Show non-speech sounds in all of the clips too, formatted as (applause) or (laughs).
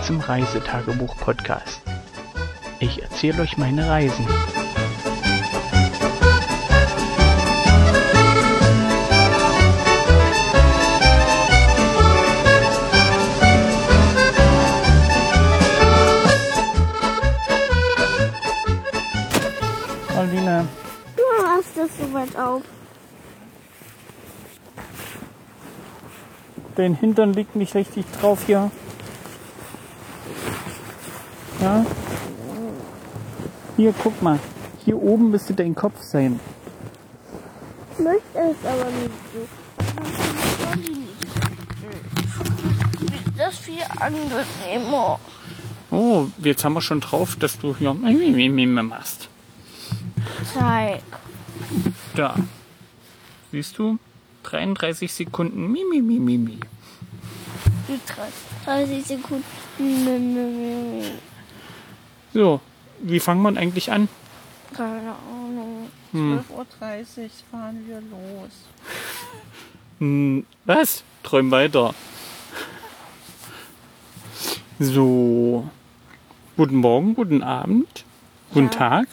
Willkommen zum Reisetagebuch-Podcast. Ich erzähle euch meine Reisen. Paulina, Du hast das so weit auf. dein Hintern liegt nicht richtig drauf hier. Ja? Hier, guck mal. Hier oben müsste dein Kopf sein. Ich möchte es aber nicht so. Das ist viel angenehmer. Oh, jetzt haben wir schon drauf, dass du hier machst. Zeig. Da. Siehst du? 33 Sekunden. Mi, mi, mi, mi, mi. Die 30 Sekunden. So, wie fangen wir eigentlich an? Keine Ahnung. 12.30 Uhr fahren wir los. (laughs) Hm, was? Träum weiter. So. Guten Morgen, guten Abend, guten Ja. Tag.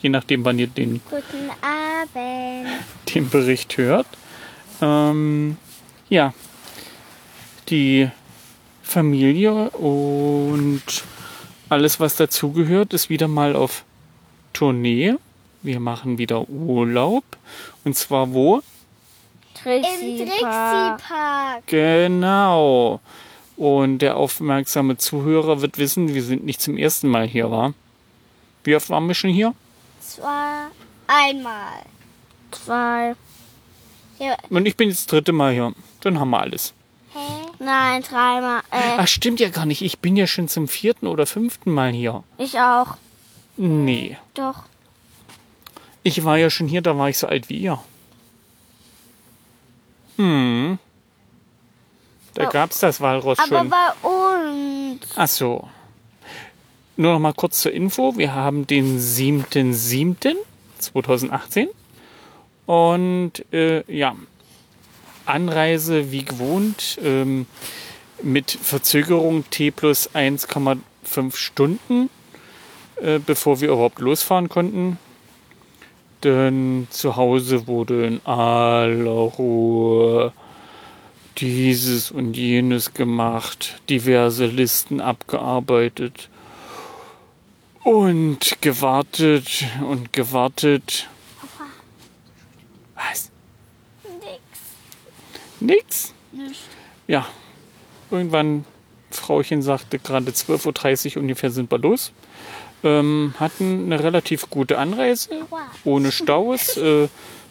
Je nachdem, wann ihr den, Guten Abend. (laughs) den Bericht hört. Ähm, ja. Die Familie und alles, was dazugehört, ist wieder mal auf Tournee. Wir machen wieder Urlaub. Und zwar wo? Trixie Park. Genau. Und der aufmerksame Zuhörer wird wissen, wir sind nicht zum ersten Mal hier, war. Wie oft waren wir schon hier? Zwar einmal. Zwei. Ja, Und ich bin jetzt das dritte Mal hier. Dann haben wir alles. hä? Nein, dreimal. Äh, Ach, stimmt ja gar nicht. Ich bin ja schon zum vierten oder fünften Mal hier. ich auch. Nee. Doch. Ich war ja schon hier, da war ich so alt wie ihr. Hm. Da Oh. gab's das Walross Aber schon. bei uns. Ach so. Nur noch mal kurz zur Info. Wir haben den 7.7.2018. Und äh, ja, Anreise wie gewohnt ähm, mit Verzögerung T plus 1,5 Stunden, äh, bevor wir überhaupt losfahren konnten. Denn zu Hause wurde in aller Ruhe dieses und jenes gemacht, diverse Listen abgearbeitet und gewartet und gewartet. Nix. Nix? Ja. Irgendwann, Frauchen sagte gerade 12.30 Uhr ungefähr sind wir los. Ähm, hatten eine relativ gute Anreise, ohne Staus. (laughs) Äh,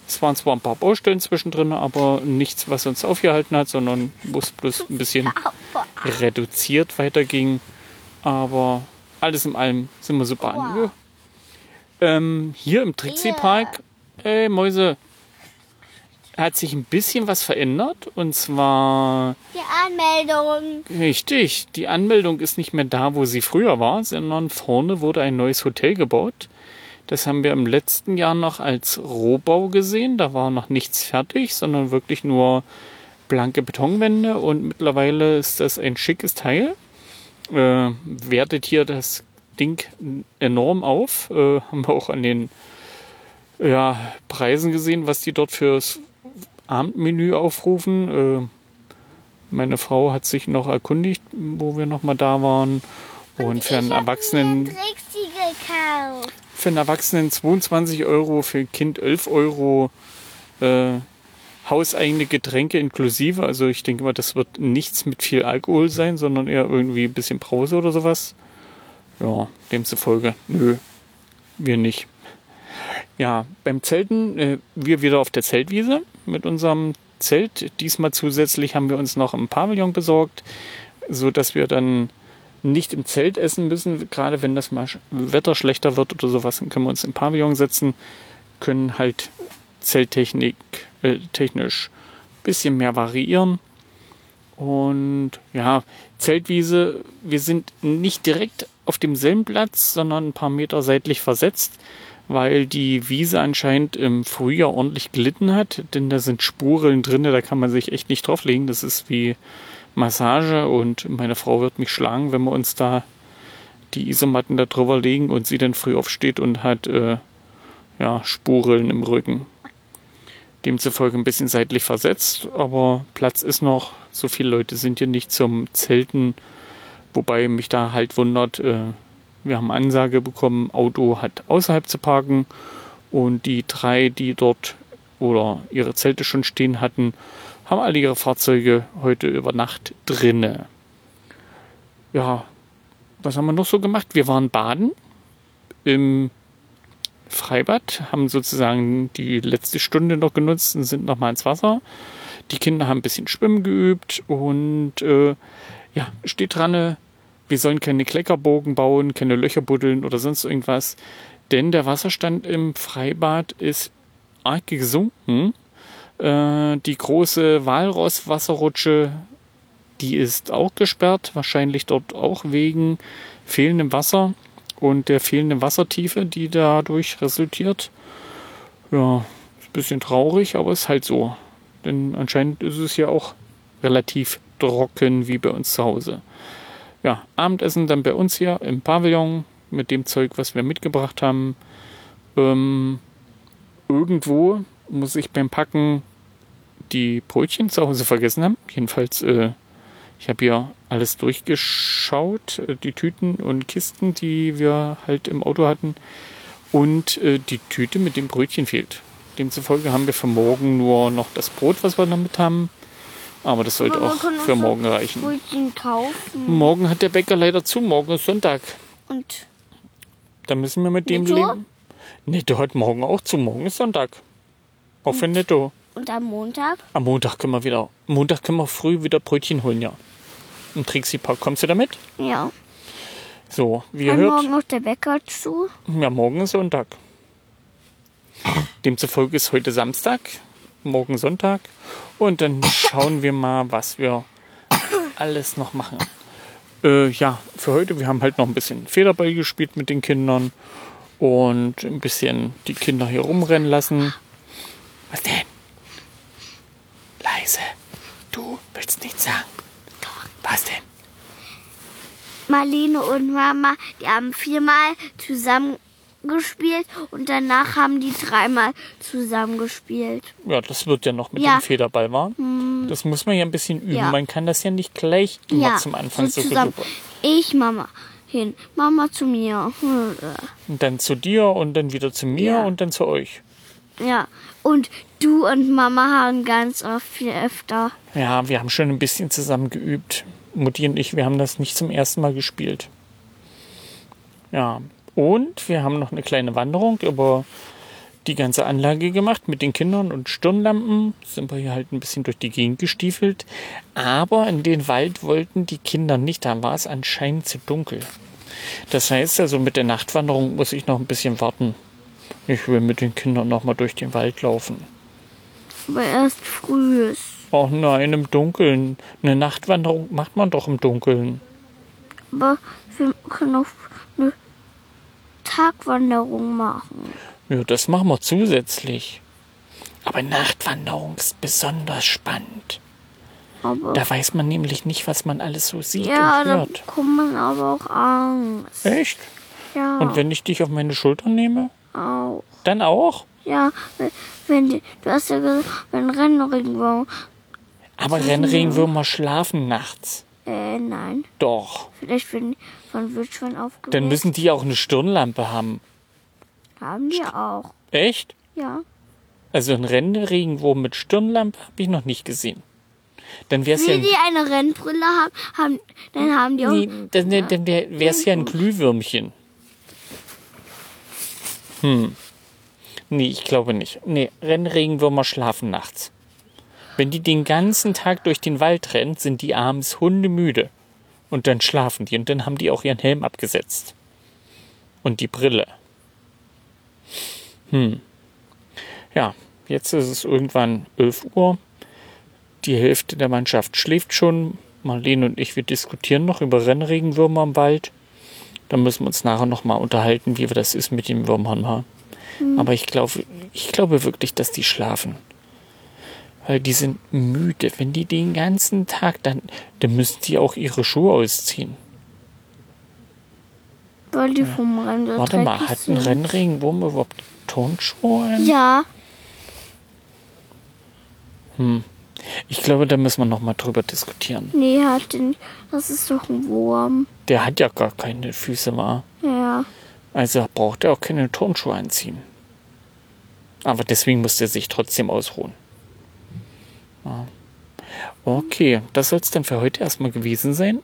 es waren zwar ein paar Baustellen zwischendrin, aber nichts, was uns aufgehalten hat, sondern es bloß ein bisschen (laughs) reduziert weiterging. Aber alles in allem sind wir super Wow. an. Ähm, hier im Trixie Park, ey Mäuse, hat sich ein bisschen was verändert. Und zwar Die Anmeldung. Richtig, die Anmeldung ist nicht mehr da, wo sie früher war, sondern vorne wurde ein neues Hotel gebaut. Das haben wir im letzten Jahr noch als Rohbau gesehen. Da war noch nichts fertig, sondern wirklich nur blanke Betonwände und mittlerweile ist das ein schickes Teil. Äh, wertet hier das Ding enorm auf. Äh, haben wir auch an den ja, Preisen gesehen, was die dort fürs Abendmenü aufrufen. Äh, meine Frau hat sich noch erkundigt, wo wir noch mal da waren. Und für einen Erwachsenen, für einen Erwachsenen 22 Euro, für ein Kind 11 Euro. Äh, hauseigene Getränke inklusive. Also ich denke mal, das wird nichts mit viel Alkohol sein, sondern eher irgendwie ein bisschen Brause oder sowas. Ja, demzufolge, nö, wir nicht. Ja, beim Zelten, äh, wir wieder auf der Zeltwiese mit unserem Zelt. Diesmal zusätzlich haben wir uns noch ein Pavillon besorgt, so dass wir dann nicht im Zelt essen müssen. Gerade wenn das mal Wetter schlechter wird oder sowas, dann können wir uns im Pavillon setzen, können halt Zelttechnik äh, technisch ein bisschen mehr variieren. Und ja, Zeltwiese, wir sind nicht direkt auf demselben Platz, sondern ein paar Meter seitlich versetzt, weil die Wiese anscheinend im Frühjahr ordentlich gelitten hat, denn da sind Spuren drin, da kann man sich echt nicht drauflegen. Das ist wie Massage und meine Frau wird mich schlagen, wenn wir uns da die Isomatten da drüber legen und sie dann früh aufsteht und hat äh, ja, Spuren im Rücken. Demzufolge ein bisschen seitlich versetzt, aber Platz ist noch. So viele Leute sind hier nicht zum Zelten, wobei mich da halt wundert, äh, wir haben Ansage bekommen, Auto hat außerhalb zu parken und die drei, die dort oder ihre Zelte schon stehen hatten, haben alle ihre Fahrzeuge heute über Nacht drinne. Ja, was haben wir noch so gemacht? Wir waren baden im Freibad, haben sozusagen die letzte Stunde noch genutzt und sind nochmal ins Wasser. Die Kinder haben ein bisschen Schwimmen geübt und äh, ja, steht dran, wir sollen keine Kleckerbogen bauen, keine Löcher buddeln oder sonst irgendwas, denn der Wasserstand im Freibad ist arg gesunken. Äh, die große Walross-Wasserrutsche, die ist auch gesperrt, wahrscheinlich dort auch wegen fehlendem Wasser und der fehlenden Wassertiefe, die dadurch resultiert. Ja, ist ein bisschen traurig, aber ist halt so. Denn anscheinend ist es ja auch relativ trocken wie bei uns zu Hause. Ja, Abendessen dann bei uns hier im Pavillon mit dem Zeug, was wir mitgebracht haben. Ähm, irgendwo muss ich beim Packen die Brötchen zu Hause vergessen haben. Jedenfalls, äh, ich habe hier alles durchgeschaut, äh, die Tüten und Kisten, die wir halt im Auto hatten. Und äh, die Tüte mit dem Brötchen fehlt. Demzufolge haben wir für morgen nur noch das Brot, was wir damit haben. Aber das sollte Aber auch für morgen reichen. Brötchen kaufen. Morgen hat der Bäcker leider zu, morgen ist Sonntag. Und Da müssen wir mit dem Netto? leben. Netto hat morgen auch zu, morgen ist Sonntag. Auch für Netto. Und am Montag? Am Montag können wir wieder, Montag können wir früh wieder Brötchen holen, ja. Im Trixie Park. Kommst du damit? Ja. So, wie ihr hört, morgen noch der Bäcker zu? ja, morgen ist Sonntag. Demzufolge ist heute Samstag, morgen Sonntag. Und dann schauen wir mal, was wir alles noch machen. Äh, ja, für heute, wir haben halt noch ein bisschen Federball gespielt mit den Kindern und ein bisschen die Kinder hier rumrennen lassen. Was denn? Leise. Du willst nichts sagen. Was denn? Marlene und Mama, die haben viermal zusammen gespielt und danach haben die dreimal zusammen gespielt. Ja, das wird ja noch mit Ja. dem Federball wahr. Das muss man ja ein bisschen üben. Ja. Man kann das ja nicht gleich immer ja, zum Anfang so, so zusammen. Ich, Mama, hin. Mama zu mir. Und dann zu dir und dann wieder zu mir und dann zu euch. Ja, und du und Mama haben ganz oft viel öfter. Ja, wir haben schon ein bisschen zusammen geübt. Mutti und ich, wir haben das nicht zum ersten Mal gespielt. Ja, und wir haben noch eine kleine Wanderung über die ganze Anlage gemacht mit den Kindern und Stirnlampen. Sind wir hier halt ein bisschen durch die Gegend gestiefelt. Aber in den Wald wollten die Kinder nicht. Da war es anscheinend zu dunkel. Das heißt also, mit der Nachtwanderung muss ich noch ein bisschen warten. Ich will mit den Kindern noch mal durch den Wald laufen. Aber erst früh ist. Ach nein, im Dunkeln. Eine Nachtwanderung macht man doch im Dunkeln. Aber wir können auch Tagwanderung machen. Ja, das machen wir zusätzlich. Aber Nachtwanderung ist besonders spannend. Aber Da weiß man nämlich nicht, was man alles so sieht ja, und da hört. bekommt man aber auch Angst. Echt? Ja, Und wenn ich dich auf meine Schulter nehme, auch. dann auch? Ja, wenn- du hast ja gesagt, wenn Rennregenwurm. Aber Rennregenwürmer schlafen nachts. Äh, nein. Doch. Vielleicht wenn die von Wildschwein aufgeweckt. Dann müssen die auch eine Stirnlampe haben. Haben die auch. Echt? Ja. Also einen Rennregenwurm mit Stirnlampe habe ich noch nicht gesehen. Dann ja Wenn ein die eine Rennbrille haben, haben dann haben die auch. Nee, dann, dann wäre es ja ein Glühwürmchen. Hm. Nee, ich glaube nicht. Nee, Rennregenwürmer schlafen nachts. Wenn die den ganzen Tag durch den Wald rennen, sind die abends hundemüde. Und dann schlafen die und dann haben die auch ihren Helm abgesetzt. Und die Brille. Hm. Ja, jetzt ist es irgendwann 11 Uhr. Die Hälfte der Mannschaft schläft schon. Marlene und ich, wir diskutieren noch über Rennregenwürmer im Wald. Da müssen wir uns nachher nochmal unterhalten, wie das ist mit den Würmern. ha? Aber ich glaube, ich glaube wirklich, dass die schlafen. Weil die sind müde. Wenn die den ganzen Tag, dann, dann müssen die auch ihre Schuhe ausziehen. Weil die vom Rennen so Warte mal, hat ein. Rennregenwurm überhaupt Turnschuhe? Ja, Ich glaube, da müssen wir noch mal drüber diskutieren. nee, hat den. Das ist doch ein Wurm. Der hat ja gar keine Füße, war. Ja. Also braucht er auch keine Turnschuhe anziehen. Aber deswegen muss er sich trotzdem ausruhen. Ja. Okay, das soll es dann für heute erstmal gewesen sein.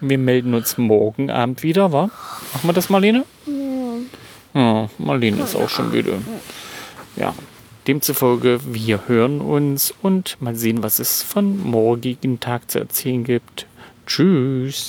Wir melden uns morgen Abend wieder, wa? Machen wir das, Marlene? Ja, Marlene ist auch schon müde. Ja, demzufolge, wir hören uns und mal sehen, was es von morgigen Tag zu erzählen gibt. Tschüss.